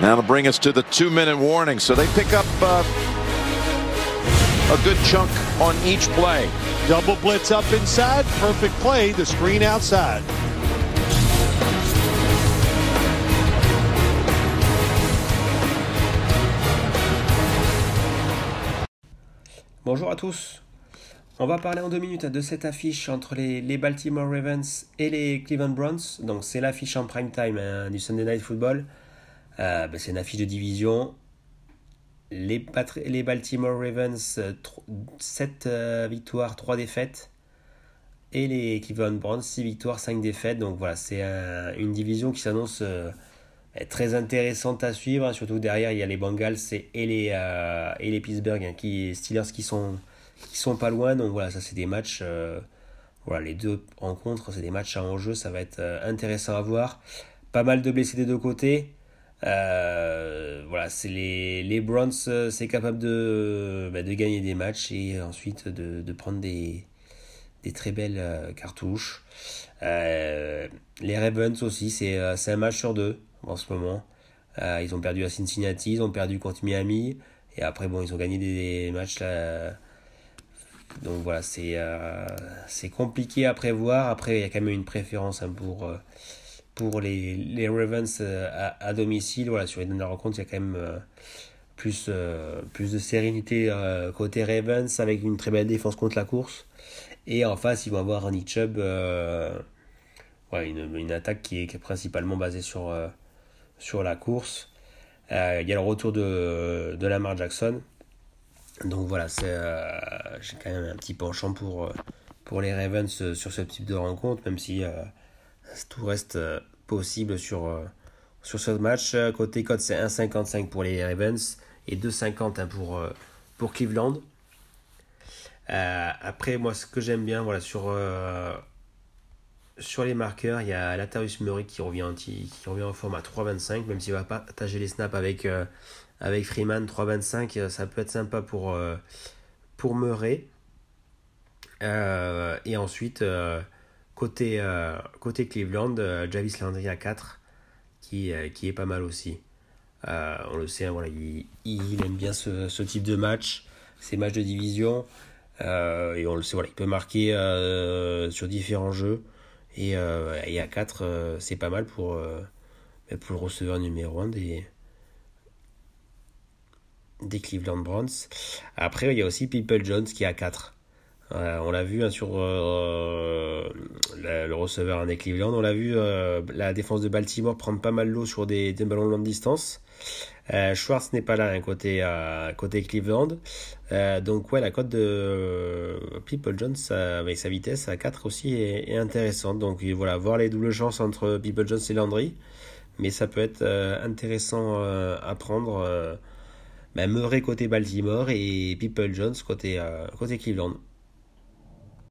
That'll bring us to the two-minute warning. So they pick up uh, a good chunk on each play. Double blitz up inside. Perfect play. The screen outside. Bonjour à tous. On va parler en deux minutes de cette affiche entre les, les Baltimore Ravens et les Cleveland Browns. Donc c'est l'affiche en prime time hein, du Sunday Night Football. Euh, ben, c'est une affiche de division. Les, les Baltimore Ravens, 7 euh, victoires, 3 défaites. Et les Cleveland Browns, 6 victoires, 5 défaites. Donc voilà, c'est une division qui s'annonce euh, très intéressante à suivre. Surtout derrière, il y a les Bengals et les, et les Pittsburgh, hein, Steelers qui sont qui sont pas loin. Donc voilà, ça c'est des matchs. Euh, voilà, les deux rencontres, c'est des matchs à enjeu. Ça va être euh, intéressant à voir. Pas mal de blessés des deux côtés. Euh, voilà, c'est les, les Browns, c'est capable de, bah, de gagner des matchs et ensuite de, de prendre des, des très belles cartouches. les Ravens aussi, c'est un match sur deux en ce moment. ils ont perdu à Cincinnati, ils ont perdu contre Miami. Et après, bon, ils ont gagné des, matchs là, donc voilà, euh, c'est compliqué à prévoir. Après, il y a quand même une préférence hein, pour, euh, pour les, les Ravens euh, à, domicile. Voilà, sur les dernières rencontres, il y a quand même plus, plus de sérénité côté Ravens avec une très belle défense contre la course. Et en face, ils vont avoir Nick Chubb, ouais, une, une, attaque qui est, principalement basée sur, sur la course. il y a le retour de, de Lamar Jackson donc voilà, c'est, euh, j'ai quand même un petit penchant pour, euh, pour les Ravens euh, sur ce type de rencontre, même si tout reste possible sur, sur ce match. Côté code, c'est 1,55 pour les Ravens et 2,50 hein, pour, pour Cleveland. après, moi, ce que j'aime bien, voilà, sur, sur les marqueurs, il y a Latarius Murray qui revient, qui, revient en forme à 3,25, même s'il va pas partager les snaps avec avec Freeman 3,25, euh, ça peut être sympa pour, euh, pour Murray. Euh, et ensuite, côté, côté Cleveland, Javis Landry à 4, qui, qui est pas mal aussi. on le sait, hein, il, aime bien ce, type de match, ces matchs de division. et on le sait, il peut marquer sur différents jeux. Et, à 4, c'est pas mal pour, pour le receveur numéro 1 des, Cleveland Browns. Après, il y a aussi People Jones qui a 4. Euh, on l'a vu hein, sur euh, le, receveur des Cleveland. On l'a vu euh, la défense de Baltimore prendre pas mal l'eau sur des, ballons de longue distance. Schwartz n'est pas là, hein, côté, côté Cleveland. donc, ouais, la cote de People Jones avec sa vitesse à 4 aussi est, intéressante. Donc, voilà, voir les doubles chances entre People Jones et Landry. Mais ça peut être intéressant à prendre. Murray côté Baltimore et People Jones côté, euh, côté Cleveland.